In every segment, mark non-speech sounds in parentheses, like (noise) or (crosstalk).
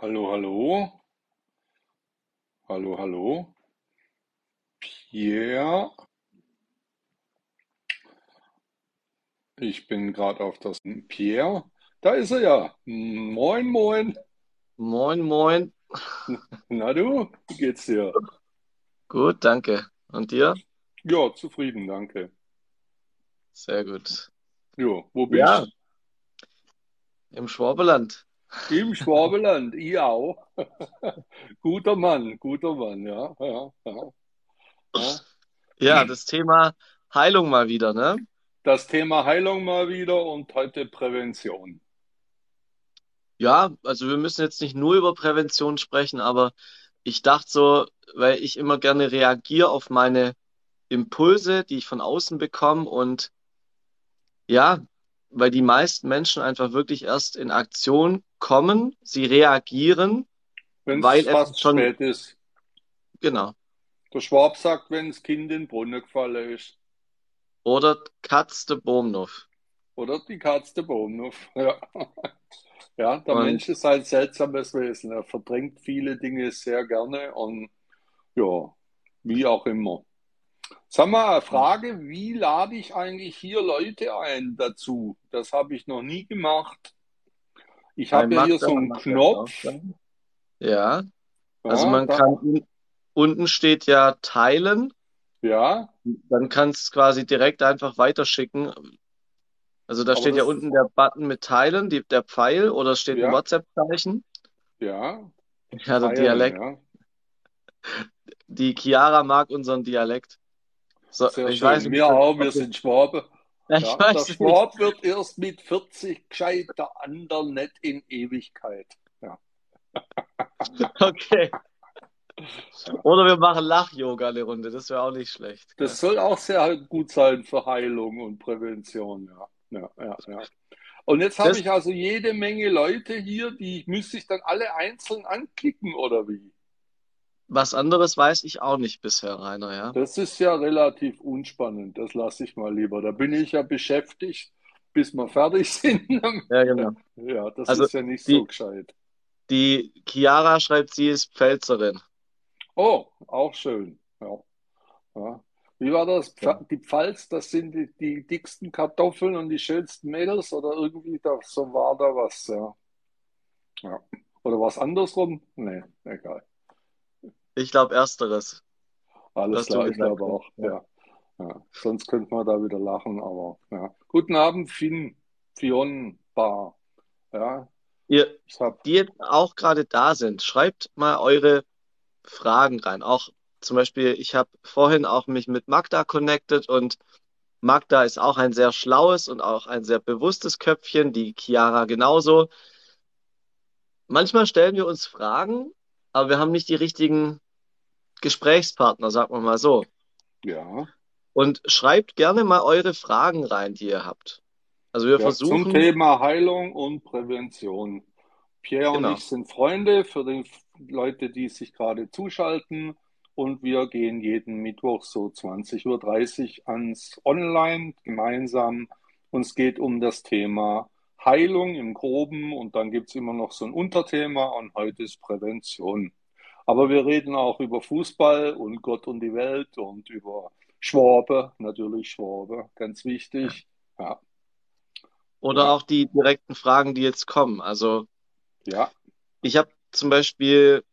Hallo, hallo, hallo, hallo, Pierre. Ich bin gerade auf das Pierre. Da ist er ja. Moin, moin. Moin, moin. Na du, wie geht's dir? Gut, danke. Und dir? Ja, zufrieden, danke. Sehr gut. Jo, wo Ja, bist? im Schwabenland. Im Schwabenland, ich auch. (laughs) Guter Mann, guter Mann, ja, ja, ja, ja. Ja, das Thema Heilung mal wieder, ne? Das Thema Heilung mal wieder und heute Prävention. Ja, also wir müssen jetzt nicht nur über Prävention sprechen, aber ich dachte so, weil ich immer gerne reagiere auf meine Impulse, die ich von außen bekomme und ja, weil die meisten Menschen einfach wirklich erst in Aktion kommen, sie reagieren, Wenn es weil etwas schon, spät ist. genau, Der Schwab sagt, wenn das Kind in den Brunnen gefallen ist. oder Katz de Boomnoff. Oder die Katze der Baum. (laughs) Ja. Ja, der Und Mensch ist ein seltsames Wesen. Er verdrängt viele Dinge sehr gerne und ja, wie auch immer. Sag mal, Frage, wie lade ich eigentlich hier Leute ein dazu? Das habe ich noch nie gemacht. Ich habe ja hier so einen Knopf. dann. Ja, also Ja, man da, kann, un- unten steht ja teilen, ja, dann kannst du quasi direkt einfach weiterschicken. Also da aber steht ja unten der Button mit teilen, die, der Pfeil, oder es steht ein ja, WhatsApp-Zeichen. ja, Ja, der Dialekt. ja. Die Chiara mag unseren Dialekt. So, Sehr ich weiß schön. Wir ob wir sind Schwaben. ja, Ja, der weiß nicht. Schwab wird erst mit 40 gescheit, der andere nicht in Ewigkeit. Ja, (laughs) Okay. Oder wir machen Lach-Yoga eine Runde, das wäre auch nicht schlecht? Das soll auch sehr gut sein für Heilung und Prävention. Ja, ja, ja, ja. Und jetzt habe ich also jede Menge Leute hier, die müsste ich dann alle einzeln anklicken oder wie? Was anderes weiß ich auch nicht bisher, Rainer, ja. Das ist ja relativ unspannend. Das lasse ich mal lieber. Da bin ich ja beschäftigt, bis wir fertig (laughs) sind. Ja, genau. Ja, das Also ist ja nicht so die, gescheit. die Chiara schreibt, sie ist Pfälzerin. Oh, auch schön. Ja, ja. Wie war das? Ja. Die Pfalz, das sind die, die dicksten Kartoffeln und die schönsten Mädels oder irgendwie da, so war da was, ja. Ja. Oder was andersrum? Nee, egal. Ich glaube, ersteres, Alles klar, ich glaube auch, Ja. ja. Sonst könnte man da wieder lachen, aber ja. Guten Abend, Finn, Fionn Bar. Ja, Ihr, habe, die jetzt auch gerade da sind, schreibt mal eure Fragen rein. Auch zum Beispiel, ich habe vorhin auch mich mit Magda connected und Magda ist auch ein sehr schlaues und auch ein sehr bewusstes Köpfchen, die Chiara genauso. Manchmal stellen wir uns Fragen, aber wir haben nicht die richtigen Gesprächspartner, sagen wir mal so. ja, Und schreibt gerne mal eure Fragen rein, die ihr habt. Also wir ja, zum versuchen, Thema Heilung und Prävention. Pierre und genau. ich sind Freunde für die Leute, die sich gerade zuschalten. Und wir gehen jeden Mittwoch so 20.30 Uhr ans Online gemeinsam. Uns geht um das Thema Heilung im Groben und dann gibt es immer noch so ein Unterthema und heute ist Prävention. Aber wir reden auch über Fußball und Gott und die Welt und über Schwabe, natürlich Schwabe, ganz wichtig. Ja, Oder auch die direkten Fragen, die jetzt kommen. Also ja, ich habe zum Beispiel,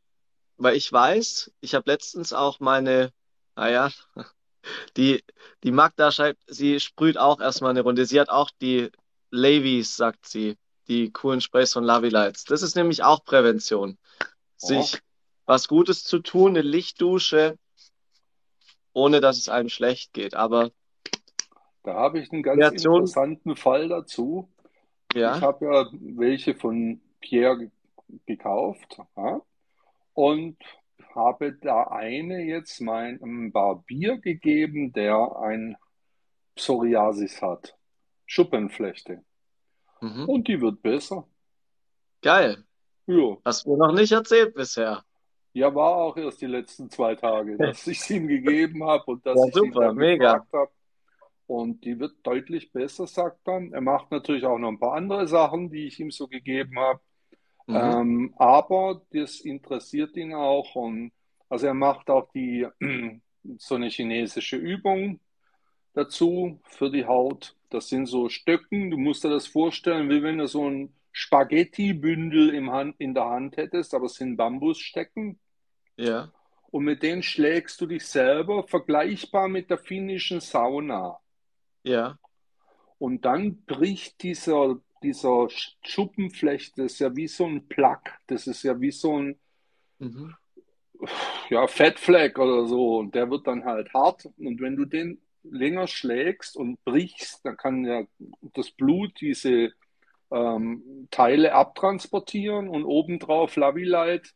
weil ich weiß, ich habe letztens auch meine, naja, (laughs) die, die Magda schreibt, sie sprüht auch erstmal eine Runde. Sie hat auch die Lavies, sagt sie, die coolen Sprays von Lovey Lights. Das ist nämlich auch Prävention. Sich was Gutes zu tun, eine Lichtdusche, ohne dass es einem schlecht geht. Aber Da habe ich einen ganz Kreation, interessanten Fall dazu. Ich ja, habe ja welche von Pierre ge- gekauft, ja, und habe da eine jetzt meinem Barbier gegeben, der ein Psoriasis hat, Schuppenflechte. mhm. Und die wird besser. Geil. Ja, Hast du mir noch nicht erzählt bisher. Ja, war auch erst die letzten zwei Tage, dass (laughs) ich es ihm gegeben habe und dass Ja, ich ihn super, dann mega. gefragt habe. Und die wird deutlich besser, sagt er. Er macht natürlich auch noch ein paar andere Sachen, die ich ihm so gegeben habe. Mhm. Ähm, aber das interessiert ihn auch und also er macht auch die (clears throat) so eine chinesische Übung dazu für die Haut. Das sind so Stöcken, du musst dir das vorstellen, wie wenn du so ein Spaghetti-Bündel in der Hand hättest, aber es sind Bambusstecken. Ja. Und mit denen schlägst du dich selber, vergleichbar mit der finnischen Sauna. Ja. Und dann bricht dieser, dieser Schuppenflecht, das ist ja wie so ein Plack, das ist ja wie so ein mhm. ja, Fettfleck oder so. Und der wird dann halt hart. Und wenn du den länger schlägst und brichst, dann kann ja das Blut diese ähm, Teile abtransportieren und obendrauf Lavilite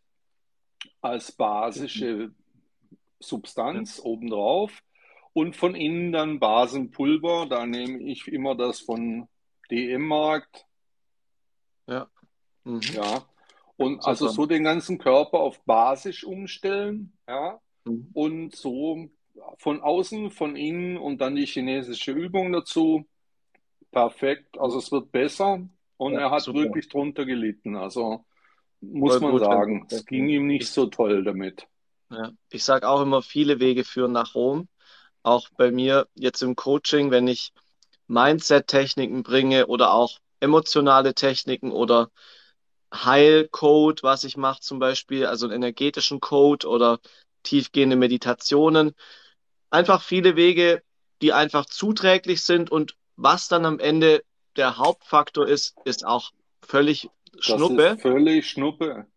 als basische Substanz obendrauf und von innen dann Basenpulver. Da nehme ich immer das von DM-Markt. Ja. Mhm. Ja. Und so also so den ganzen Körper auf basisch umstellen, ja. Mhm. Und so von außen, von innen und dann die chinesische Übung dazu. Perfekt. Also es wird besser und ja, er hat super. wirklich drunter gelitten. Also muss Voll man gut, sagen, es ging ihm nicht so toll damit. Ja. Ich sage auch immer, viele Wege führen nach Rom. Auch bei mir jetzt im Coaching, wenn ich Mindset-Techniken bringe oder auch emotionale Techniken oder Heilcode, was ich mache zum Beispiel, also einen energetischen Code oder tiefgehende Meditationen. Einfach viele Wege, die einfach zuträglich sind und was dann am Ende der Hauptfaktor ist, ist auch völlig Schnuppe. Völlig Schnuppe.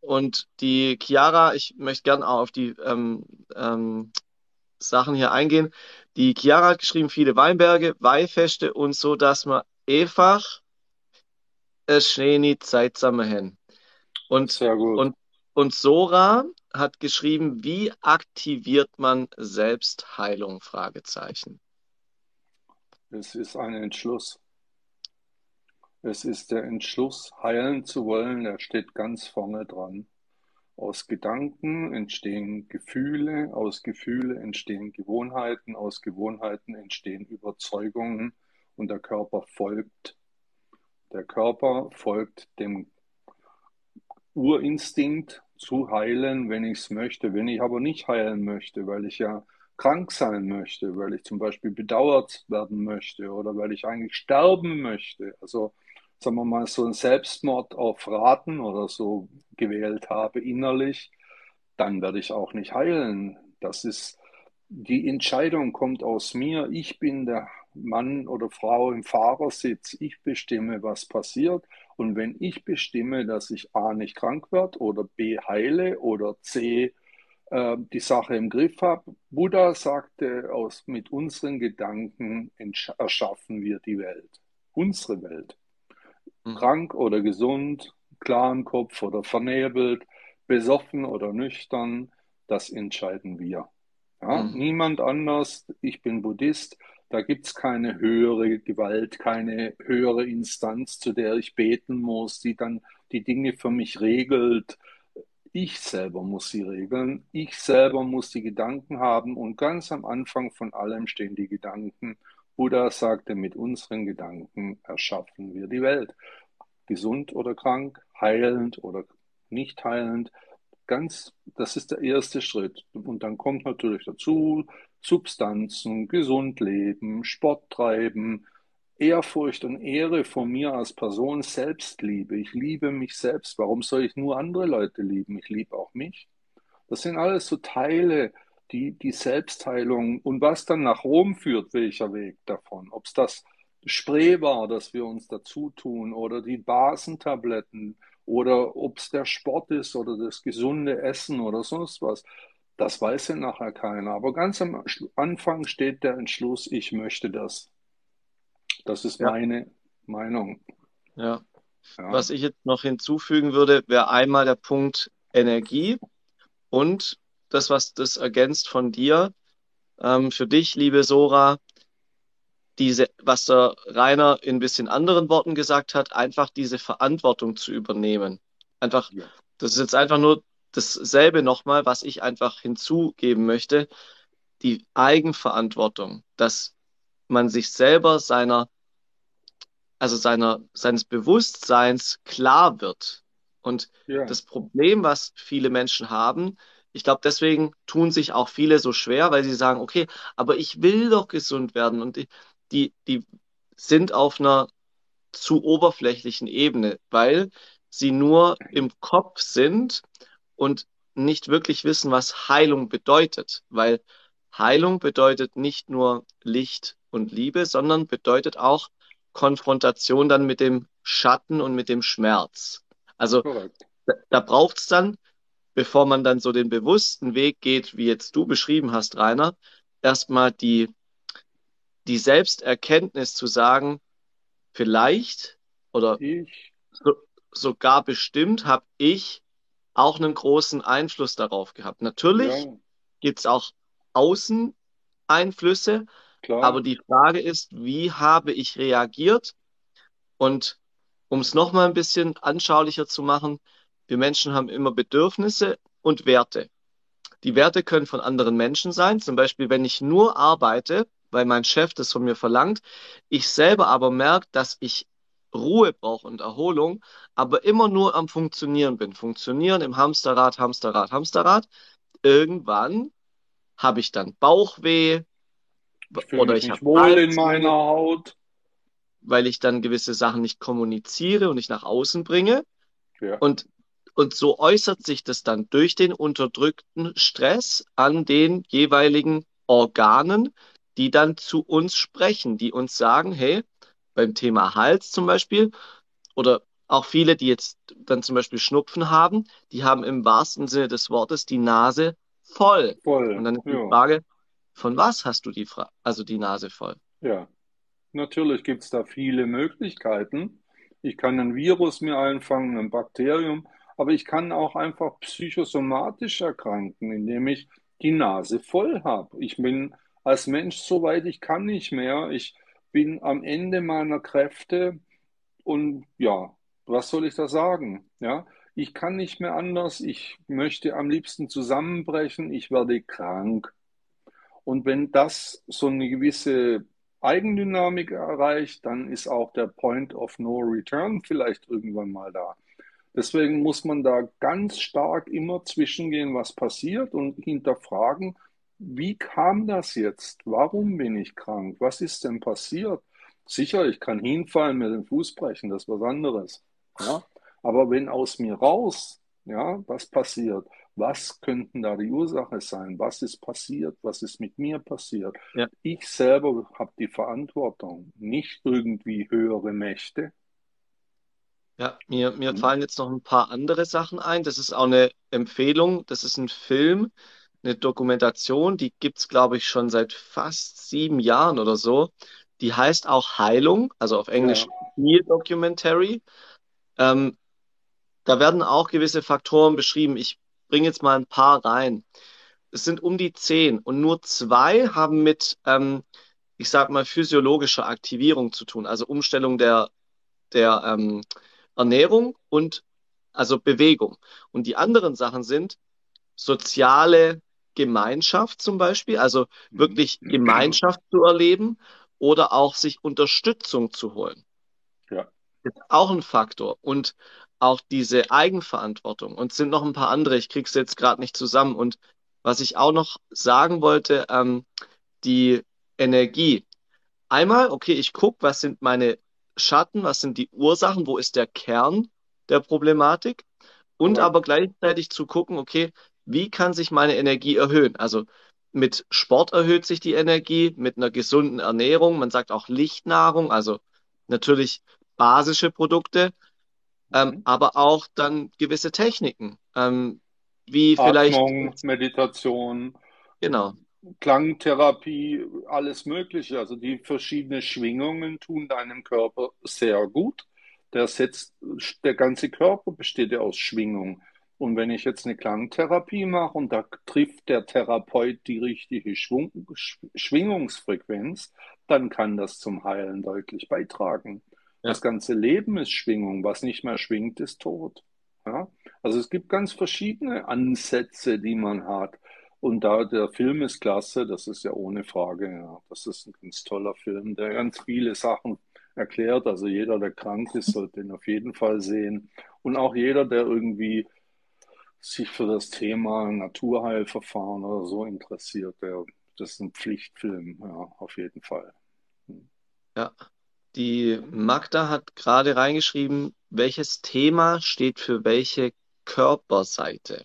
Und die Chiara, ich möchte gerne auch auf die ähm, ähm, Sachen hier eingehen. Die Chiara hat geschrieben, viele Weinberge, Weihfeste und so, dass man einfach es schöne Zeit hin. Und, Sehr gut. Und, und Sora hat geschrieben, wie aktiviert man Selbstheilung? Fragezeichen. Es ist ein Entschluss. Es ist der Entschluss, heilen zu wollen, der steht ganz vorne dran. Aus Gedanken entstehen Gefühle, aus Gefühle entstehen Gewohnheiten, aus Gewohnheiten entstehen Überzeugungen und der Körper folgt. Der Körper folgt dem Urinstinkt zu heilen, wenn ich es möchte. Wenn ich aber nicht heilen möchte, weil ich ja krank sein möchte, weil ich zum Beispiel bedauert werden möchte oder weil ich eigentlich sterben möchte, also sagen wir mal, so einen Selbstmord auf Raten oder so gewählt habe innerlich, dann werde ich auch nicht heilen. Das ist, die Entscheidung kommt aus mir. Ich bin der Mann oder Frau im Fahrersitz. Ich bestimme, was passiert. Und wenn ich bestimme, dass ich A nicht krank werde oder B heile oder C äh, die Sache im Griff habe, Buddha sagte, aus, mit unseren Gedanken erschaffen wir die Welt, unsere Welt mhm. krank oder gesund, klar im Kopf oder vernebelt, besoffen oder nüchtern, das entscheiden wir. Ja? Mhm. Niemand anders, ich bin Buddhist, da gibt es keine höhere Gewalt, keine höhere Instanz, zu der ich beten muss, die dann die Dinge für mich regelt. Ich selber muss sie regeln. Ich selber muss die Gedanken haben. Und ganz am Anfang von allem stehen die Gedanken. Buddha sagte, mit unseren Gedanken erschaffen wir die Welt. Gesund oder krank, heilend oder nicht heilend. Ganz, das ist der erste Schritt. Und dann kommt natürlich dazu Substanzen, gesund leben, Sport treiben, Ehrfurcht und Ehre vor mir als Person, Selbstliebe. Ich liebe mich selbst. Warum soll ich nur andere Leute lieben? Ich liebe auch mich. Das sind alles so Teile die, die Selbstheilung und was dann nach Rom führt, welcher Weg davon. Ob es das Spray war, das wir uns dazu tun oder die Basentabletten oder ob es der Sport ist oder das gesunde Essen oder sonst was. Das weiß ja nachher keiner. Aber ganz am Anfang steht der Entschluss, ich möchte das. Das ist ja. meine Meinung. Ja. ja. Was ich jetzt noch hinzufügen würde, wäre einmal der Punkt Energie und das, was das ergänzt von dir. Ähm, für dich, liebe Sora, diese, was der Rainer in ein bisschen anderen Worten gesagt hat, einfach diese Verantwortung zu übernehmen. Einfach, ja. das ist jetzt einfach nur dasselbe nochmal, was ich einfach hinzugeben möchte. Die Eigenverantwortung, dass man sich selber seiner, also seiner, seines Bewusstseins klar wird, Und Ja, das Problem, was viele Menschen haben, ich glaube, deswegen tun sich auch viele so schwer, weil sie sagen, okay, aber ich will doch gesund werden. Und die, die, die sind auf einer zu oberflächlichen Ebene, weil sie nur im Kopf sind und nicht wirklich wissen, was Heilung bedeutet. Weil Heilung bedeutet nicht nur Licht und Liebe, sondern bedeutet auch Konfrontation dann mit dem Schatten und mit dem Schmerz. Also korrekt. da, da braucht es dann, bevor man dann so den bewussten Weg geht, wie jetzt du beschrieben hast, Rainer, erstmal die, die Selbsterkenntnis zu sagen, vielleicht oder Ich, so, sogar bestimmt habe ich auch einen großen Einfluss darauf gehabt. Natürlich ja, gibt es auch Außeneinflüsse, aber klar, die Frage ist, wie habe ich reagiert? Und um es nochmal ein bisschen anschaulicher zu machen, wir Menschen haben immer Bedürfnisse und Werte. Die Werte können von anderen Menschen sein, zum Beispiel, wenn ich nur arbeite, weil mein Chef das von mir verlangt, ich selber aber merke, dass ich Ruhe brauche und Erholung, aber immer nur am Funktionieren bin. Funktionieren im Hamsterrad, Hamsterrad, Hamsterrad. Irgendwann habe ich dann Bauchweh ich oder ich habe wohl in meiner Haut. weil ich dann gewisse Sachen nicht kommuniziere und nicht nach außen bringe. Ja, Und, und so äußert sich das dann durch den unterdrückten Stress an den jeweiligen Organen, die dann zu uns sprechen, die uns sagen, hey, beim Thema Hals zum Beispiel, oder auch viele, die jetzt dann zum Beispiel Schnupfen haben, die haben im wahrsten Sinne des Wortes die Nase voll. Und voll. dann ist die Ja, Frage, von was hast du die Fra also die Nase voll? ja. Natürlich gibt es da viele Möglichkeiten. Ich kann ein Virus mir einfangen, ein Bakterium, aber ich kann auch einfach psychosomatisch erkranken, indem ich die Nase voll habe. Ich bin als Mensch so weit, ich kann nicht mehr. Ich bin am Ende meiner Kräfte und ja, was soll ich da sagen? Ja, ich kann nicht mehr anders. Ich möchte am liebsten zusammenbrechen. Ich werde krank. Und wenn das so eine gewisse Eigendynamik erreicht, dann ist auch der Point of No Return vielleicht irgendwann mal da. Deswegen muss man da ganz stark immer zwischengehen, was passiert und hinterfragen, wie kam das jetzt? Warum bin ich krank? Was ist denn passiert? Sicher, ich kann hinfallen, mir den Fuß brechen, das ist was anderes. Ja? Aber wenn aus mir raus, ja, was passiert? Was könnten da die Ursache sein? Was ist passiert? Was ist mit mir passiert? Ja, Ich selber habe die Verantwortung, nicht irgendwie höhere Mächte. Ja, mir, mir fallen jetzt noch ein paar andere Sachen ein. Das ist auch eine Empfehlung. Das ist ein Film, eine Dokumentation, die gibt's, glaube ich, schon seit fast sieben Jahren oder so. Die heißt auch Heilung, also auf Ja, Englisch Heal Documentary. Ähm, da werden auch gewisse Faktoren beschrieben. Ich bringe jetzt mal ein paar rein. Es sind um die zehn und nur zwei haben mit, ähm, ich sag mal, physiologischer Aktivierung zu tun, also Umstellung der, der ähm, Ernährung und also Bewegung. Und die anderen Sachen sind soziale Gemeinschaft zum Beispiel, also Mhm. wirklich Gemeinschaft zu erleben oder auch sich Unterstützung zu holen ja, ist auch ein Faktor. Und auch diese Eigenverantwortung. Und es sind noch ein paar andere, ich krieg's jetzt gerade nicht zusammen. Und was ich auch noch sagen wollte, ähm, die Energie. Einmal, okay, ich gucke, was sind meine Schatten, was sind die Ursachen, wo ist der Kern der Problematik? Und aber korrekt. gleichzeitig zu gucken, okay, wie kann sich meine Energie erhöhen? Also mit Sport erhöht sich die Energie, mit einer gesunden Ernährung, man sagt auch Lichtnahrung, also natürlich basische Produkte, ähm, Mhm. aber auch dann gewisse Techniken, ähm, wie vielleicht, Atmung, Meditation, genau, Klangtherapie, alles Mögliche. Also die verschiedenen Schwingungen tun deinem Körper sehr gut. Der setzt, der ganze Körper besteht ja aus Schwingung. Und wenn ich jetzt eine Klangtherapie mache und da trifft der Therapeut die richtige Schwung, Sch- Schwingungsfrequenz, dann kann das zum Heilen deutlich beitragen. ja, Das ganze Leben ist Schwingung. Was nicht mehr schwingt, ist tot. Ja? Also es gibt ganz verschiedene Ansätze, die man hat. Und da der Film ist klasse, das ist ja ohne Frage, ja. Das ist ein ganz toller Film, der ganz viele Sachen erklärt. Also jeder, der krank ist, sollte ihn auf jeden Fall sehen. Und auch jeder, der irgendwie sich für das Thema Naturheilverfahren oder so interessiert, der, das ist ein Pflichtfilm, ja, auf jeden Fall. Ja, die Magda hat gerade reingeschrieben, welches Thema steht für welche Körperseite.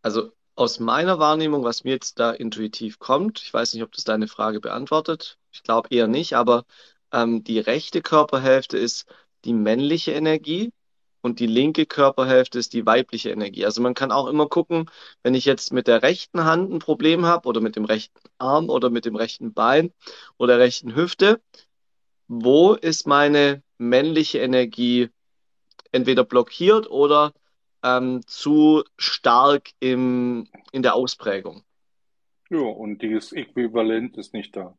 Also aus meiner Wahrnehmung, was mir jetzt da intuitiv kommt, ich weiß nicht, ob das deine Frage beantwortet, ich glaube eher nicht, aber ähm, die rechte Körperhälfte ist die männliche Energie und die linke Körperhälfte ist die weibliche Energie. Also man kann auch immer gucken, wenn ich jetzt mit der rechten Hand ein Problem habe oder mit dem rechten Arm oder mit dem rechten Bein oder der rechten Hüfte, wo ist meine männliche Energie entweder blockiert oder ähm, zu stark im, in der Ausprägung. Ja, und dieses Äquivalent ist nicht da.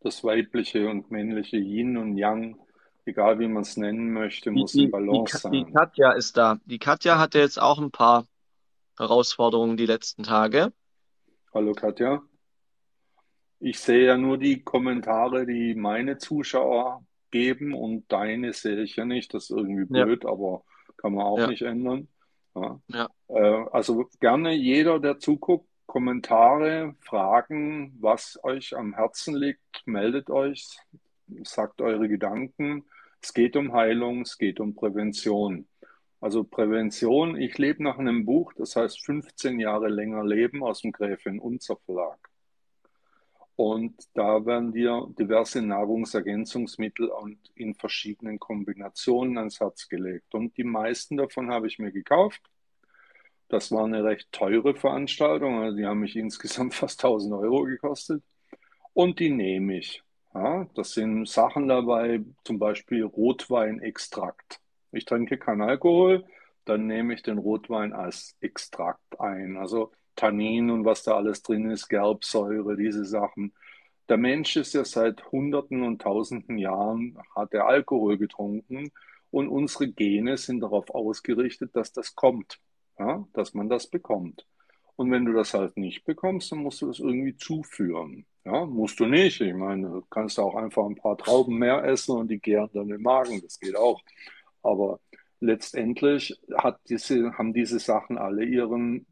Das weibliche und männliche Yin und Yang, egal wie man es nennen möchte, muss die, in Balance die, sein. Die Katja ist da. Die Katja hatte jetzt auch ein paar Herausforderungen die letzten Tage. Hallo Katja. Ich sehe ja nur die Kommentare, die meine Zuschauer geben und deine sehe ich ja nicht. Das ist irgendwie blöd, ja. aber kann man auch ja. nicht ändern. Ja. Äh, also gerne jeder, der zuguckt, Kommentare, Fragen, was euch am Herzen liegt, meldet euch, sagt eure Gedanken. Es geht um Heilung, es geht um Prävention. Also Prävention, ich lebe nach einem Buch, das heißt 15 Jahre länger leben aus dem Gräfin Unzer Verlag. Und da werden dir diverse Nahrungsergänzungsmittel und in verschiedenen Kombinationen ans Herz gelegt. Und die meisten davon habe ich mir gekauft. Das war eine recht teure Veranstaltung. Also die haben mich (laughs) insgesamt fast 1000 Euro gekostet. Und die nehme ich. Ja, das sind Sachen dabei, zum Beispiel Rotweinextrakt. Ich trinke keinen Alkohol, dann nehme ich den Rotwein als Extrakt ein. Also Tannin und was da alles drin ist, Gerbsäure, diese Sachen. Der Mensch ist ja seit Hunderten und Tausenden Jahren, hat er Alkohol getrunken und unsere Gene sind darauf ausgerichtet, dass das kommt, ja, dass man das bekommt. Und wenn du das halt nicht bekommst, dann musst du das irgendwie zuführen. Ja, musst du nicht. Ich meine, du kannst auch einfach ein paar Trauben mehr essen und die gären dann im Magen. Das geht auch. Aber letztendlich diese, haben diese Sachen alle ihren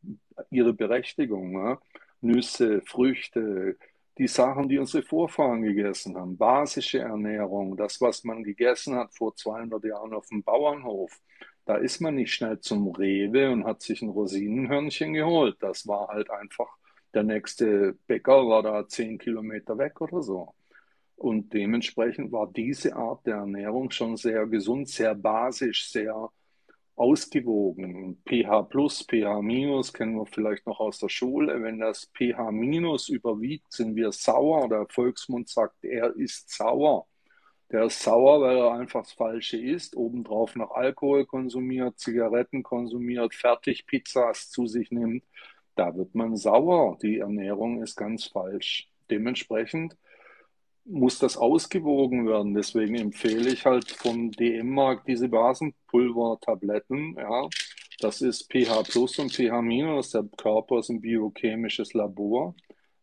ihre Berechtigung. Ne? Nüsse, Früchte, die Sachen, die unsere Vorfahren gegessen haben, basische Ernährung, das, was man gegessen hat vor 200 Jahren auf dem Bauernhof. Da ist man nicht schnell zum Rewe und hat sich ein Rosinenhörnchen geholt. Das war halt einfach, der nächste Bäcker war da zehn Kilometer weg oder so. Und dementsprechend war diese Art der Ernährung schon sehr gesund, sehr basisch, sehr ausgewogen. pH plus, pH minus kennen wir vielleicht noch aus der Schule. Wenn das pH minus überwiegt, sind wir sauer. Der Volksmund sagt, er ist sauer. Der ist sauer, weil er einfach das Falsche isst, obendrauf noch Alkohol konsumiert, Zigaretten konsumiert, Fertigpizzas zu sich nimmt. Da wird man sauer. Die Ernährung ist ganz falsch. Dementsprechend muss das ausgewogen werden. Deswegen empfehle ich halt vom DM-Markt diese Basenpulver-Tabletten. Ja, das ist pH Plus und pH Minus. Der Körper ist ein biochemisches Labor.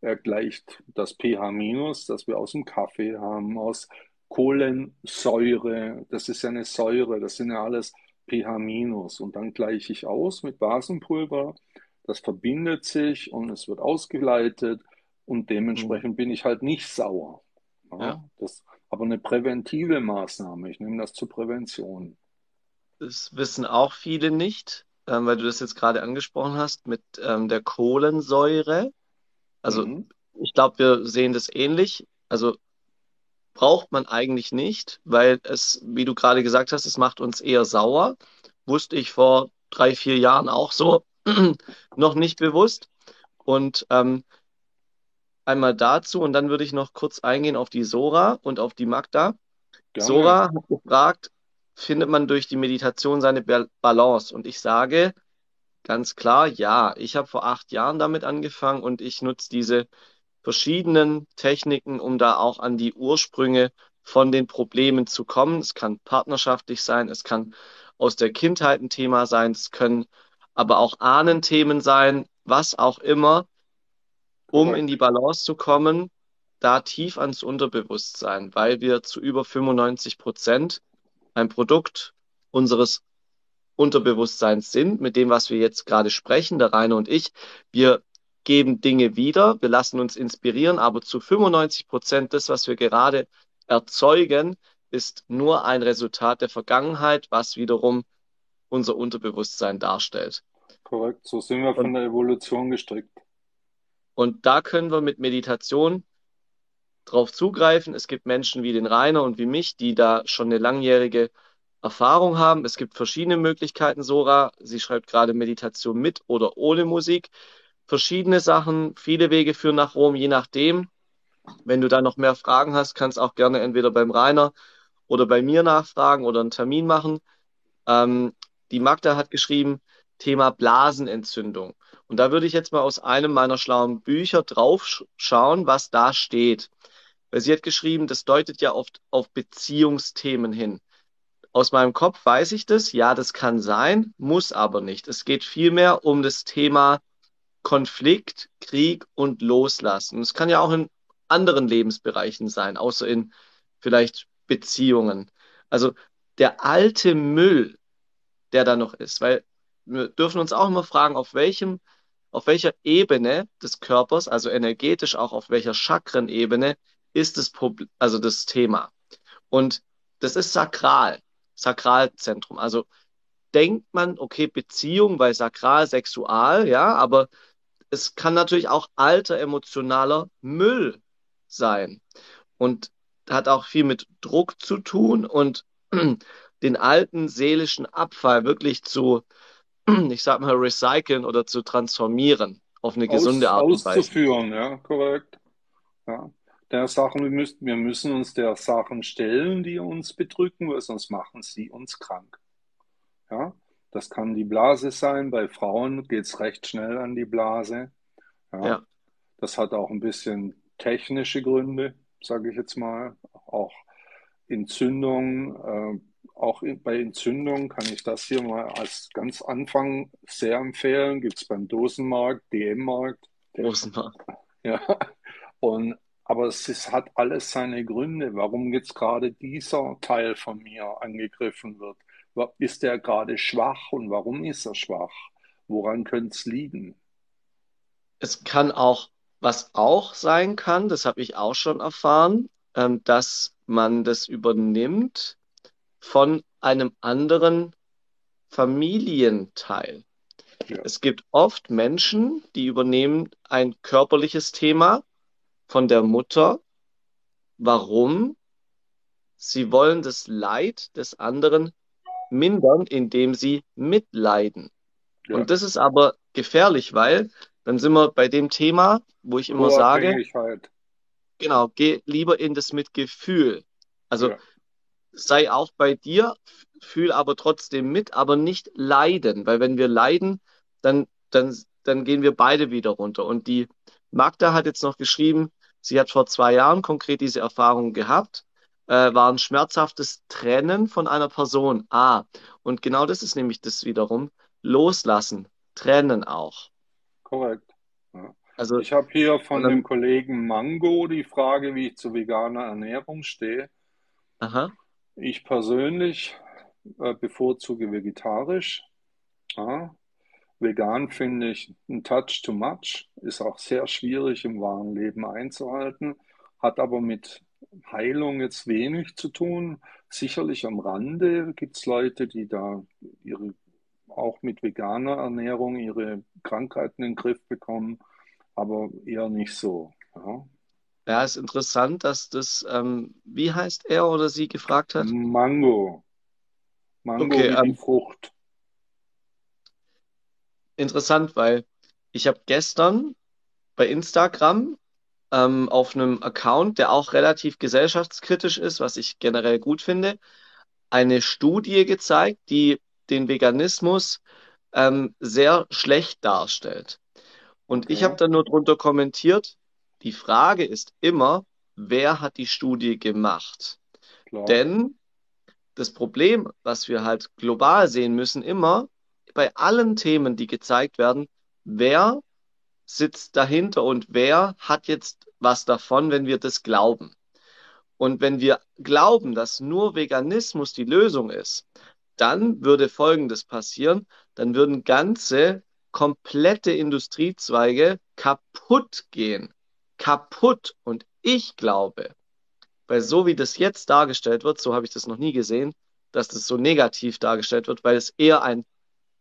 Er gleicht das pH Minus, das wir aus dem Kaffee haben, aus Kohlensäure. Das ist ja eine Säure. Das sind ja alles pH Minus. Und dann gleiche ich aus mit Basenpulver. Das verbindet sich und es wird ausgeleitet. Und dementsprechend mhm. bin ich halt nicht sauer. Ja, Das, aber eine präventive Maßnahme, ich nehme das zur Prävention. Das wissen auch viele nicht, ähm, weil du das jetzt gerade angesprochen hast mit ähm, der Kohlensäure. Also mhm. ich glaube, wir sehen das ähnlich. Also braucht man eigentlich nicht, weil es, wie du gerade gesagt hast, es macht uns eher sauer. Wusste ich vor drei, vier Jahren auch so (clears throat) noch nicht bewusst. Und ähm, einmal dazu und dann würde ich noch kurz eingehen auf die Sora und auf die Magda. Gerne. Sora hat gefragt, findet man durch die Meditation seine Balance? Und ich sage ganz klar, ja. Ich habe vor acht Jahren damit angefangen und ich nutze diese verschiedenen Techniken, um da auch an die Ursprünge von den Problemen zu kommen. Es kann partnerschaftlich sein, es kann aus der Kindheit ein Thema sein, es können aber auch Ahnenthemen sein, was auch immer um in die Balance zu kommen, da tief ans Unterbewusstsein, weil wir zu über 95 Prozent ein Produkt unseres Unterbewusstseins sind, mit dem, was wir jetzt gerade sprechen, der Rainer und ich. Wir geben Dinge wieder, wir lassen uns inspirieren, aber zu 95 Prozent das, was wir gerade erzeugen, ist nur ein Resultat der Vergangenheit, was wiederum unser Unterbewusstsein darstellt. Korrekt, so sind wir von der Evolution gestrickt. Und da können wir mit Meditation drauf zugreifen. Es gibt Menschen wie den Rainer und wie mich, die da schon eine langjährige Erfahrung haben. Es gibt verschiedene Möglichkeiten, Sora. Sie schreibt gerade Meditation mit oder ohne Musik. Verschiedene Sachen, viele Wege führen nach Rom, je nachdem. Wenn du da noch mehr Fragen hast, kannst auch gerne entweder beim Rainer oder bei mir nachfragen oder einen Termin machen. Ähm, die Magda hat geschrieben, Thema Blasenentzündung. Und da würde ich jetzt mal aus einem meiner schlauen Bücher drauf schauen, was da steht. Weil sie hat geschrieben, das deutet ja oft auf Beziehungsthemen hin. Aus meinem Kopf weiß ich das, ja, das kann sein, muss aber nicht. Es geht vielmehr um das Thema Konflikt, Krieg und Loslassen. Es kann ja auch in anderen Lebensbereichen sein, außer in vielleicht Beziehungen. Also der alte Müll, der da noch ist, weil wir dürfen uns auch immer fragen, auf welchem, auf welcher Ebene des Körpers, also energetisch auch auf welcher Chakrenebene ist das Problem, also das Thema. Und das ist sakral, Sakralzentrum. Also denkt man, okay, Beziehung, weil sakral, sexual, ja, aber es kann natürlich auch alter emotionaler Müll sein. Und hat auch viel mit Druck zu tun und (clears throat) den alten seelischen Abfall wirklich zu, (clears throat) ich sag mal, recyceln oder zu transformieren auf eine gesunde Art und Weise. Auszuführen, ja, korrekt. Ja. Der Sachen, wir müssen, wir müssen uns der Sachen stellen, die uns bedrücken, weil sonst machen sie uns krank. Ja, das kann die Blase sein. Bei Frauen geht es recht schnell an die Blase. Ja. ja. Das hat auch ein bisschen technische Gründe, sage ich jetzt mal. Auch Entzündung, äh, auch bei Entzündung kann ich das hier mal als ganz Anfang sehr empfehlen. Gibt es beim Dosenmarkt, DM-Markt. Dosenmarkt. (laughs) Ja. Und, aber es ist, hat alles seine Gründe, warum jetzt gerade dieser Teil von mir angegriffen wird. Ist der gerade schwach und warum ist er schwach? Woran könnte es liegen? Es kann auch, was auch sein kann, das habe ich auch schon erfahren, ähm, dass man das übernimmt von einem anderen Familienteil. Ja. Es gibt oft Menschen, die übernehmen ein körperliches Thema von der Mutter. Warum? Sie wollen das Leid des anderen mindern, indem sie mitleiden. Ja. Und das ist aber gefährlich, weil dann sind wir bei dem Thema, wo ich immer sage, genau, geh lieber in das Mitgefühl. Also ja sei auch bei dir, fühl aber trotzdem mit, aber nicht leiden, weil wenn wir leiden, dann, dann, dann gehen wir beide wieder runter. Und die Magda hat jetzt noch geschrieben, sie hat vor zwei Jahren konkret diese Erfahrung gehabt, äh, war ein schmerzhaftes Trennen von einer Person. Ah, und genau das ist nämlich das wiederum, loslassen, trennen auch. Korrekt. Ja. Also, ich habe hier von dann, dem Kollegen Mango die Frage, wie ich zu veganer Ernährung stehe. Aha. Ich persönlich äh, bevorzuge vegetarisch. Ja. Vegan finde ich ein Touch too much, ist auch sehr schwierig im wahren Leben einzuhalten, hat aber mit Heilung jetzt wenig zu tun. Sicherlich am Rande gibt es Leute, die da ihre, auch mit veganer Ernährung ihre Krankheiten in den Griff bekommen, aber eher nicht so. Ja. Ja, ist interessant, dass das, ähm, wie heißt er oder sie gefragt hat? Mango. Mango okay, wie ähm, die Frucht. Interessant, weil ich habe gestern bei Instagram ähm, auf einem Account, der auch relativ gesellschaftskritisch ist, was ich generell gut finde, eine Studie gezeigt, die den Veganismus ähm, sehr schlecht darstellt. Und okay. ich habe dann nur drunter kommentiert, die Frage ist immer, wer hat die Studie gemacht? Klar. Denn das Problem, was wir halt global sehen müssen, immer bei allen Themen, die gezeigt werden, wer sitzt dahinter und wer hat jetzt was davon, wenn wir das glauben? Und wenn wir glauben, dass nur Veganismus die Lösung ist, dann würde Folgendes passieren. Dann würden ganze, komplette Industriezweige kaputt gehen. Kaputt. Und ich glaube, weil so wie das jetzt dargestellt wird, so habe ich das noch nie gesehen, dass das so negativ dargestellt wird, weil es eher ein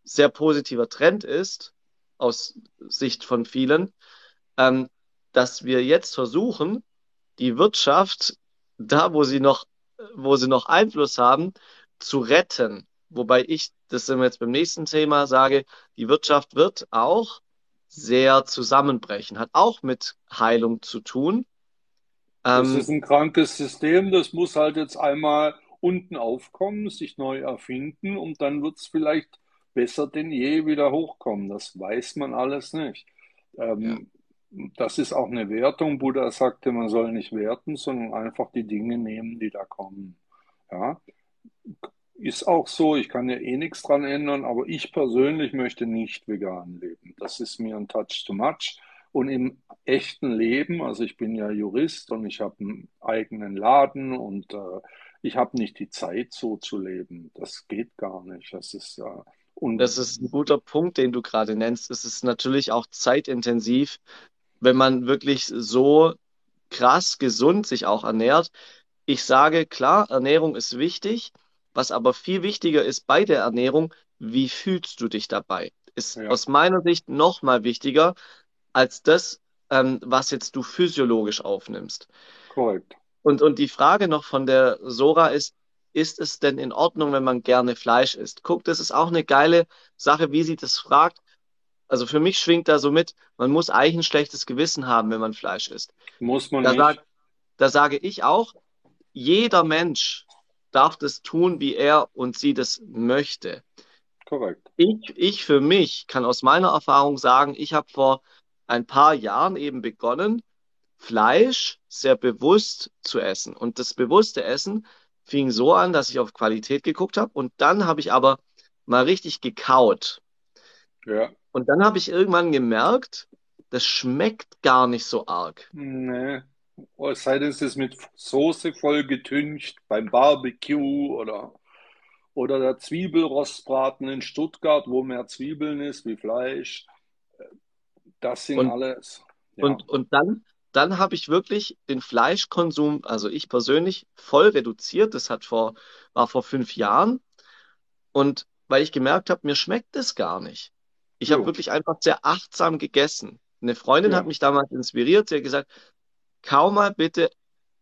sehr positiver Trend ist, aus Sicht von vielen, ähm, dass wir jetzt versuchen, die Wirtschaft da, wo sie noch, wo sie noch Einfluss haben, zu retten. Wobei ich, das sind wir jetzt beim nächsten Thema, sage, die Wirtschaft wird auch sehr zusammenbrechen, hat auch mit Heilung zu tun. Das ähm, ist ein krankes System, das muss halt jetzt einmal unten aufkommen, sich neu erfinden und dann wird es vielleicht besser denn je wieder hochkommen. Das weiß man alles nicht. Ähm, ja. Das ist auch eine Wertung. Buddha sagte, man soll nicht werten, sondern einfach die Dinge nehmen, die da kommen. Ja, ist auch so. Ich kann ja eh nichts dran ändern, aber ich persönlich möchte nicht vegan leben. Das ist mir ein Touch too much. Und im echten Leben, also ich bin ja Jurist und ich habe einen eigenen Laden und äh, ich habe nicht die Zeit, so zu leben. Das geht gar nicht. Das ist äh, und das ist ein guter Punkt, den du gerade nennst. Es ist natürlich auch zeitintensiv, wenn man wirklich so krass gesund sich auch ernährt. Ich sage klar, Ernährung ist wichtig. Was aber viel wichtiger ist bei der Ernährung, wie fühlst du dich dabei? Ist ja. aus meiner Sicht noch mal wichtiger als das, ähm, was jetzt du physiologisch aufnimmst. Korrekt. Und, und die Frage noch von der Sora ist, ist es denn in Ordnung, wenn man gerne Fleisch isst? Guck, das ist auch eine geile Sache, wie sie das fragt. Also für mich schwingt da so mit, man muss eigentlich ein schlechtes Gewissen haben, wenn man Fleisch isst. Muss man da nicht. Sag, da sage ich auch, jeder Mensch darf das tun, wie er und sie das möchte. Korrekt. Ich, ich für mich kann aus meiner Erfahrung sagen, ich habe vor ein paar Jahren eben begonnen, Fleisch sehr bewusst zu essen. Und das bewusste Essen fing so an, dass ich auf Qualität geguckt habe und dann habe ich aber mal richtig gekaut. Ja. Und dann habe ich irgendwann gemerkt, das schmeckt gar nicht so arg. Nee. Oh, es sei denn, es ist mit Soße voll getüncht beim Barbecue oder, oder der Zwiebelrostbraten in Stuttgart, wo mehr Zwiebeln ist wie Fleisch. Das sind und, alles. Ja. Und, und dann dann habe ich wirklich den Fleischkonsum, also ich persönlich, voll reduziert. Das hat vor, war vor fünf Jahren. Und weil ich gemerkt habe, mir schmeckt es gar nicht. Ich habe wirklich einfach sehr achtsam gegessen. Eine Freundin ja. hat mich damals inspiriert. Sie hat gesagt, kaum mal bitte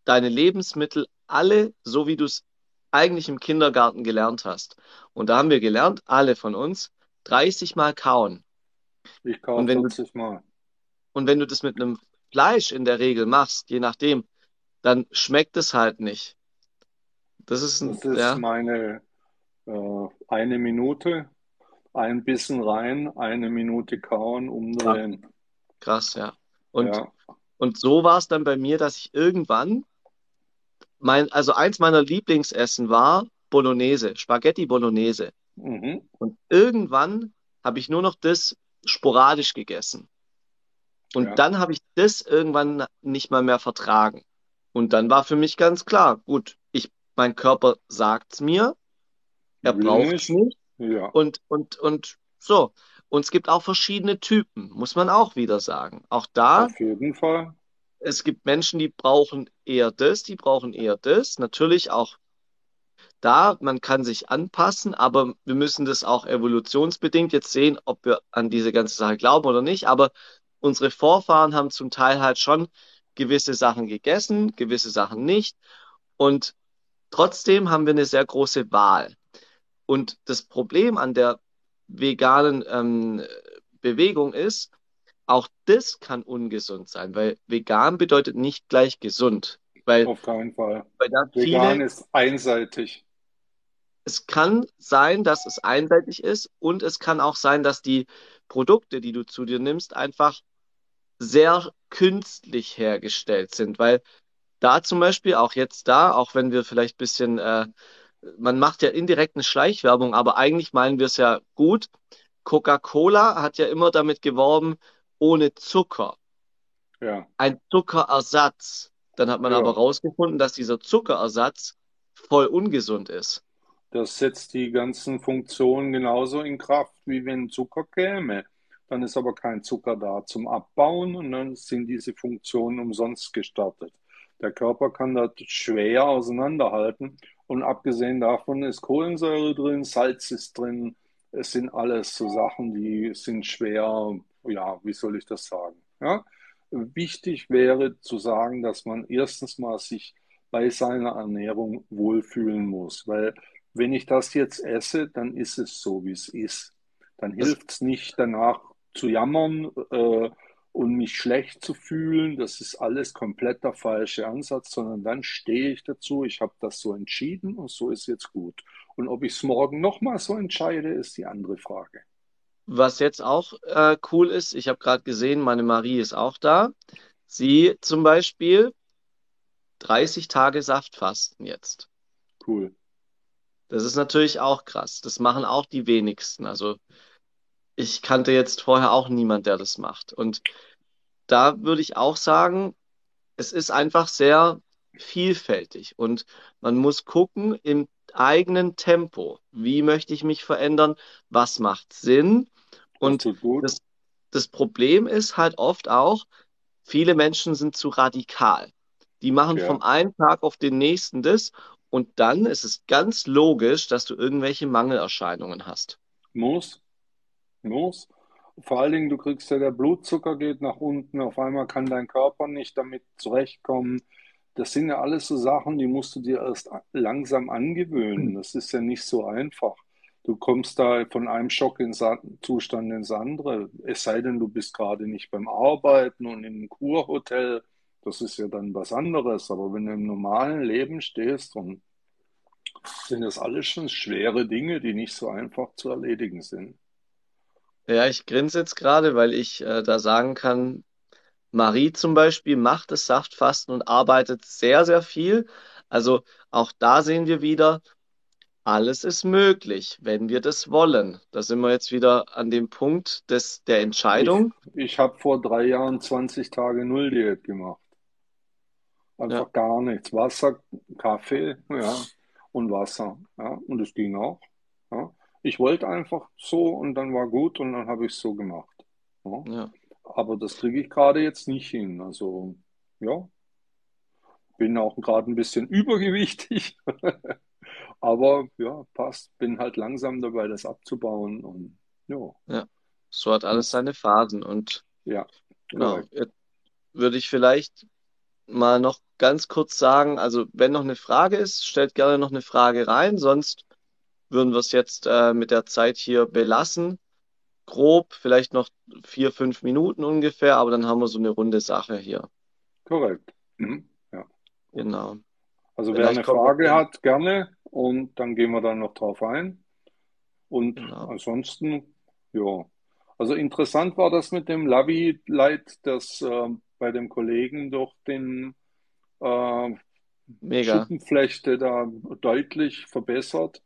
deine Lebensmittel alle so, wie du es eigentlich im Kindergarten gelernt hast. Und da haben wir gelernt, alle von uns, 30 Mal kauen. Ich kaue 40 Mal. Und wenn du das mit einem Fleisch in der Regel machst, je nachdem, dann schmeckt es halt nicht. Das ist, ein, das ist ja. meine äh, eine Minute, ein Bissen rein, eine Minute kauen, umdrehen. Krass, ja. Und, ja. Und so war es dann bei mir, dass ich irgendwann, mein, also eins meiner Lieblingsessen war Bolognese, Spaghetti Bolognese. Mhm. Und irgendwann habe ich nur noch das sporadisch gegessen. Und ja. dann habe ich das irgendwann nicht mal mehr vertragen. Und dann war für mich ganz klar, gut, ich, mein Körper sagt's mir, er braucht es nicht. Ja. Und, und, und so. Und es gibt auch verschiedene Typen, muss man auch wieder sagen. Auch da. Auf jeden Fall. Es gibt Menschen, die brauchen eher das, die brauchen eher das. Natürlich auch da, man kann sich anpassen, aber wir müssen das auch evolutionsbedingt jetzt sehen, ob wir an diese ganze Sache glauben oder nicht. Aber unsere Vorfahren haben zum Teil halt schon gewisse Sachen gegessen, gewisse Sachen nicht. Und trotzdem haben wir eine sehr große Wahl. Und das Problem an der veganen ähm, Bewegung ist, auch das kann ungesund sein, weil vegan bedeutet nicht gleich gesund. Weil, Auf keinen Fall. Weil da vegan viele, ist einseitig. Es kann sein, dass es einseitig ist und es kann auch sein, dass die Produkte, die du zu dir nimmst, einfach sehr künstlich hergestellt sind, weil da zum Beispiel auch jetzt da, auch wenn wir vielleicht ein bisschen, äh, man macht ja indirekt eine Schleichwerbung, aber eigentlich meinen wir es ja gut. Coca-Cola hat ja immer damit geworben, ohne Zucker. Ja. Ein Zuckerersatz. Dann hat man Ja. aber rausgefunden, dass dieser Zuckerersatz voll ungesund ist. Das setzt die ganzen Funktionen genauso in Kraft, wie wenn Zucker käme. Dann ist aber kein Zucker da zum Abbauen und dann sind diese Funktionen umsonst gestartet. Der Körper kann das schwer auseinanderhalten und abgesehen davon ist Kohlensäure drin, Salz ist drin. Es sind alles so Sachen, die sind schwer, ja, wie soll ich das sagen? Ja? Wichtig wäre zu sagen, dass man erstens mal sich bei seiner Ernährung wohlfühlen muss, weil wenn ich das jetzt esse, dann ist es so, wie es ist. Dann hilft es nicht danach zu jammern äh, und mich schlecht zu fühlen. Das ist alles komplett der falsche Ansatz, sondern dann stehe ich dazu. Ich habe das so entschieden und so ist jetzt gut. Und ob ich es morgen nochmal so entscheide, ist die andere Frage. was jetzt auch äh, cool ist, ich habe gerade gesehen, meine Marie ist auch da. Sie zum Beispiel 30 Tage Saftfasten jetzt. Cool. Das ist natürlich auch krass. Das machen auch die wenigsten. Also ich kannte jetzt vorher auch niemand, der das macht. Und da würde ich auch sagen, es ist einfach sehr vielfältig und man muss gucken im eigenen Tempo. Wie möchte ich mich verändern? Was macht Sinn? Und das, das Problem ist halt oft auch, viele Menschen sind zu radikal. Die machen Ja. vom einen Tag auf den nächsten das und dann ist es ganz logisch, dass du irgendwelche Mangelerscheinungen hast. Muss. Muss. Vor allen Dingen, du kriegst ja, der Blutzucker geht nach unten, auf einmal kann dein Körper nicht damit zurechtkommen. Das sind ja alles so Sachen, die musst du dir erst langsam angewöhnen. Das ist ja nicht so einfach. Du kommst da von einem Schockzustand ins andere. Es sei denn, du bist gerade nicht beim Arbeiten und im Kurhotel. Das ist ja dann was anderes. Aber wenn du im normalen Leben stehst, dann sind das alles schon schwere Dinge, die nicht so einfach zu erledigen sind. Ja, ich grinse jetzt gerade, weil ich äh, da sagen kann, Marie zum Beispiel macht das Saftfasten und arbeitet sehr, sehr viel. Also auch da sehen wir wieder, alles ist möglich, wenn wir das wollen. Da sind wir jetzt wieder an dem Punkt des, der Ich, Entscheidung. ich habe vor drei Jahren 20 Tage Null-Diät gemacht. Ja, Einfach gar nichts. Wasser, Kaffee, ja, und Wasser. Ja, und es ging auch. Ja. Ich wollte einfach so und dann war gut und dann habe ich es so gemacht. Ja. ja. Aber das kriege ich gerade jetzt nicht hin. Also, ja, bin auch gerade ein bisschen (laughs) übergewichtig. (laughs) Aber ja, passt. Bin halt langsam dabei, das abzubauen. Und ja, Ja. So hat alles muss, seine Phasen. Und ja, genau, korrekt. jetzt würde ich vielleicht mal noch ganz kurz sagen, also wenn noch eine Frage ist, stellt gerne noch eine Frage rein, sonst würden wir es jetzt äh, mit der Zeit hier belassen. Grob, vielleicht noch vier, fünf Minuten ungefähr, aber dann haben wir so eine runde Sache hier. Korrekt. Mhm. Ja. Genau. Also wer Vielleicht eine kommt noch Frage ein, hat, gerne. Und dann gehen wir dann noch drauf ein. Und genau. ansonsten, ja. Also interessant war das mit dem Lavi-Light, das äh, bei dem Kollegen durch den äh, Mega. Schuppenflechte da deutlich verbessert.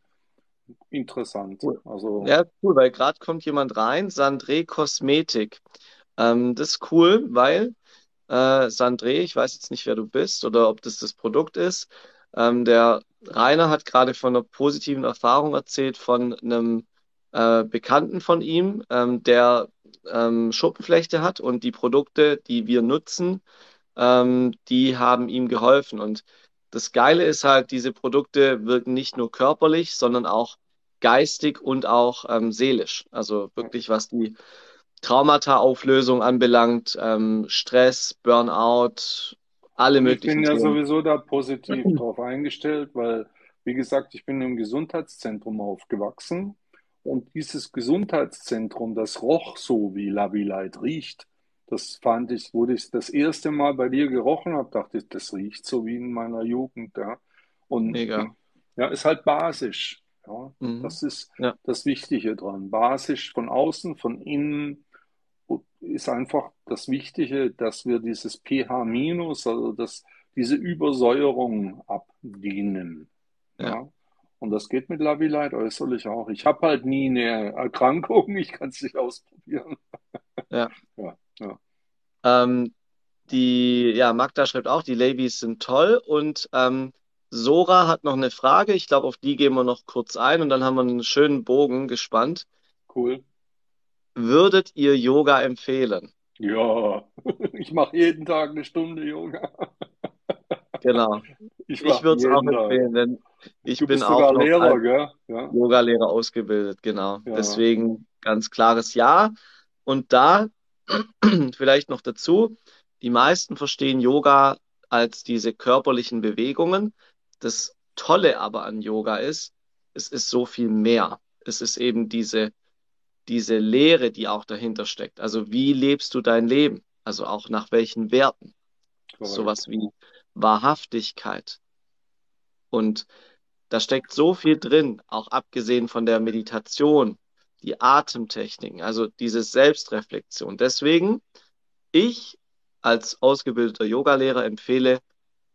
Interessant. Cool. Also, Ja, cool, weil gerade kommt jemand rein, Sandré Kosmetik. Ähm, das ist cool, weil äh, Sandré, ich weiß jetzt nicht, wer du bist oder ob das das Produkt ist. Ähm, der Rainer hat gerade von einer positiven Erfahrung erzählt von einem äh, Bekannten von ihm, ähm, der ähm, Schuppenflechte hat und die Produkte, die wir nutzen, ähm, die haben ihm geholfen. Und das Geile ist halt, diese Produkte wirken nicht nur körperlich, sondern auch geistig und auch ähm, seelisch. Also wirklich, was die Traumata-Auflösung anbelangt, ähm, Stress, Burnout, alle und ich bin möglichen ja Themen. sowieso da positiv drauf eingestellt, weil, wie gesagt, ich bin im Gesundheitszentrum aufgewachsen und dieses Gesundheitszentrum, das roch so, wie Lavilite riecht. Das fand ich, wo ich das erste Mal bei dir gerochen habe, dachte ich, das riecht so wie in meiner Jugend, ja. Und Mega. ja, ist halt basisch. Ja, Mhm. das ist Ja, das Wichtige dran. Basisch von außen, von innen ist einfach das Wichtige, dass wir dieses pH-, also das, diese Übersäuerung abdienen. ja. Ja. Und das geht mit Lavilite äußerlich auch. Ich habe halt nie eine Erkrankung, (laughs) ich kann es nicht ausprobieren. Ja. Ja, ja. Ähm, die, ja, Magda schreibt auch, die Levis sind toll und ähm, Sora hat noch eine Frage. Ich glaube, auf die gehen wir noch kurz ein und dann haben wir einen schönen Bogen gespannt. Cool. Würdet ihr Yoga empfehlen? Ja, (laughs) ich mache jeden Tag eine Stunde Yoga. (laughs) Genau. Ich Ich würde es auch empfehlen, denn ich bin auch Lehrer? Ja. Yoga-Lehrer ausgebildet, genau. Ja. Deswegen ganz klares Ja. Und da (clears throat) vielleicht noch dazu, die meisten verstehen Yoga als diese körperlichen Bewegungen. Das Tolle aber an Yoga ist, es ist so viel mehr. Es ist eben diese, diese Lehre, die auch dahinter steckt. Also wie lebst du dein Leben? Also auch nach welchen Werten? Korrekt. Sowas wie Wahrhaftigkeit. Und da steckt so viel drin, auch abgesehen von der Meditation, die Atemtechniken, also diese Selbstreflexion. Deswegen, ich als ausgebildeter Yogalehrer empfehle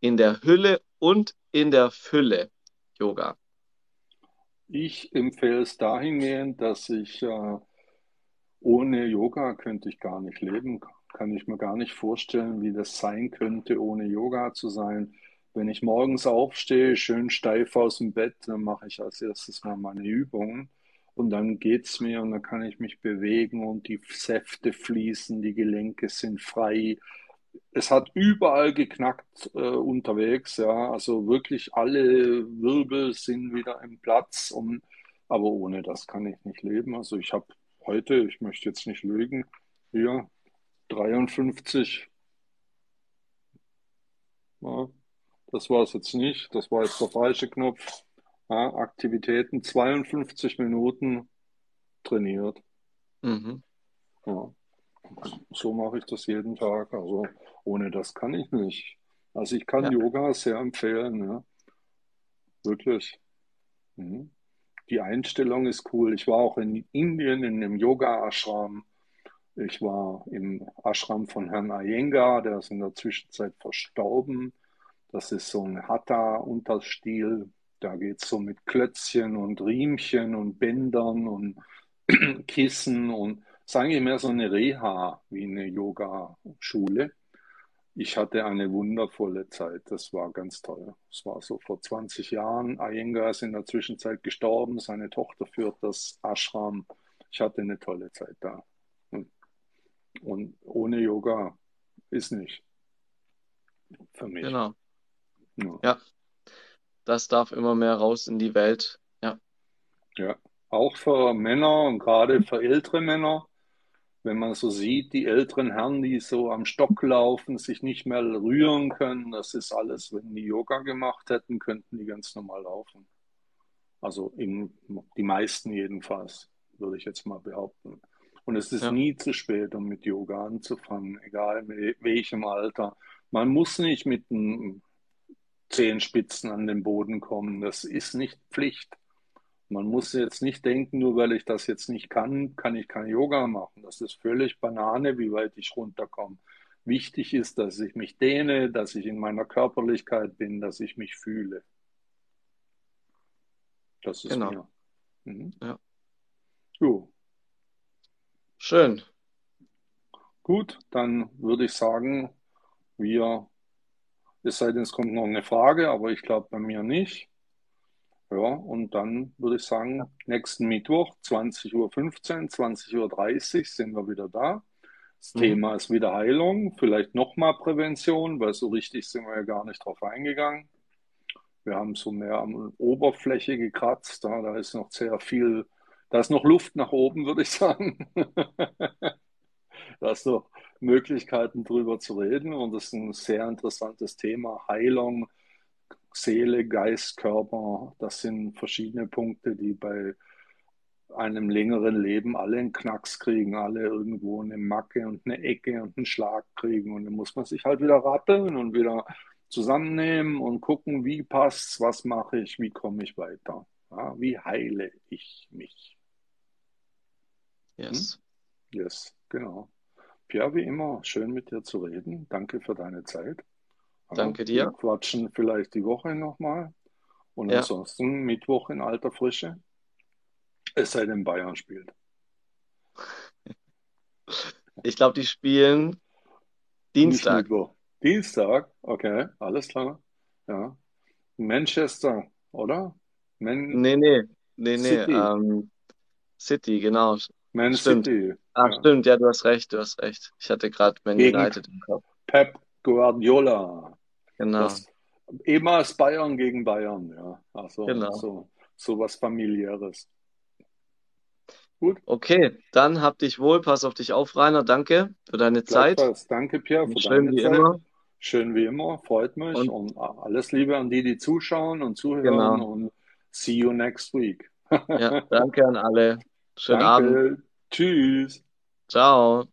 in der Hülle und in der Fülle Yoga. Ich empfehle es dahingehend, dass ich äh, ohne Yoga könnte ich gar nicht leben. Kann ich mir gar nicht vorstellen, wie das sein könnte, ohne Yoga zu sein. Wenn ich morgens aufstehe, schön steif aus dem Bett, dann mache ich als erstes mal meine Übungen und dann geht's mir und dann kann ich mich bewegen und die Säfte fließen, die Gelenke sind frei. Es hat überall geknackt äh, unterwegs, ja. Also wirklich alle Wirbel sind wieder im Platz und aber ohne das kann ich nicht leben. Also ich habe heute, ich möchte jetzt nicht lügen, hier 53, ja, das war es jetzt nicht, das war jetzt der falsche Knopf. Aktivitäten 52 Minuten trainiert. Mhm. Ja. So mache ich das jeden Tag. Also ohne das kann ich nicht. Also ich kann Ja. Yoga sehr empfehlen, ja. Wirklich. Mhm. Die Einstellung ist cool. Ich war auch in Indien in einem Yoga-Ashram. Ich war im Ashram von Herrn Iyengar, der ist in der Zwischenzeit verstorben. Das ist so ein Hatha-Unterstil. Da geht es so mit Klötzchen und Riemchen und Bändern und (clears throat) Kissen und ist eigentlich mehr so eine Reha wie eine Yoga-Schule. Ich hatte eine wundervolle Zeit. Das war ganz toll. Es war so vor 20 Jahren. Iyengar ist in der Zwischenzeit gestorben. Seine Tochter führt das Ashram. Ich hatte eine tolle Zeit da. Und, und ohne Yoga ist nicht für mich. Genau. Ja. Ja, das darf immer mehr raus in die Welt. Ja, Ja, auch für Männer und gerade für ältere Männer, wenn man so sieht, die älteren Herren, die so am Stock laufen, sich nicht mehr rühren können, das ist alles, wenn die Yoga gemacht hätten, könnten die ganz normal laufen. Also in, die meisten jedenfalls, würde ich jetzt mal behaupten. Und es ist ja, nie zu spät, um mit Yoga anzufangen, egal mit welchem Alter. Man muss nicht mit den Zehenspitzen an den Boden kommen. Das ist nicht Pflicht. Man muss jetzt nicht denken, nur weil ich das jetzt nicht kann, kann ich kein Yoga machen. Das ist völlig Banane, wie weit ich runterkomme. Wichtig ist, dass ich mich dehne, dass ich in meiner Körperlichkeit bin, dass ich mich fühle. Das ist genau. mir. Mhm. Ja, Jo, schön. gut, dann würde ich sagen, wir, es sei denn, es kommt noch eine Frage, aber ich glaube bei mir nicht. Ja, und dann würde ich sagen, nächsten Mittwoch, 20.15 Uhr, 20.30 Uhr sind wir wieder da. Das Mhm. Thema ist wieder Heilung, vielleicht nochmal Prävention, weil so richtig sind wir ja gar nicht drauf eingegangen. Wir haben so mehr an Oberfläche gekratzt, da, da ist noch sehr viel, da ist noch Luft nach oben, würde ich sagen. (laughs) Da ist noch Möglichkeiten drüber zu reden und das ist ein sehr interessantes Thema. Heilung, Seele, Geist, Körper, das sind verschiedene Punkte, die bei einem längeren Leben alle einen Knacks kriegen, alle irgendwo eine Macke und eine Ecke und einen Schlag kriegen. Und dann muss man sich halt wieder rappeln und wieder zusammennehmen und gucken, wie passt's, was mache ich, wie komme ich weiter. Ja, wie heile ich mich. Hm? Yes. Yes, genau. Pierre, wie immer, schön mit dir zu reden. Danke für deine Zeit. Danke wir dir. quatschen vielleicht die Woche nochmal und Ja, ansonsten Mittwoch in alter Frische. Es sei denn, Bayern spielt. (laughs) ich glaube, die spielen Dienstag. Mittwoch. Dienstag, okay, alles klar. Ja. Manchester, oder? Man Nee, nee, nee, nee, City. ähm, City, genau. Man Stimmt. City. Ah, Ja. stimmt, ja, du hast recht, du hast recht. Ich hatte gerade Man Gegen United im Kopf. Pep Guardiola. Genau, Das ehemals Bayern gegen Bayern, ja. Also genau. so, so was familiäres. Gut, Okay, dann hab dich wohl, pass auf dich auf, Rainer. Danke für deine Zeit. Danke, Pierre, für schön deine wie Zeit. immer. Schön wie immer, freut mich. Und Und alles Liebe an die, die zuschauen und zuhören. genau. Und see you next week. Ja, (laughs) danke an alle. Schönen Abend. Danke. Tschüss. Ciao.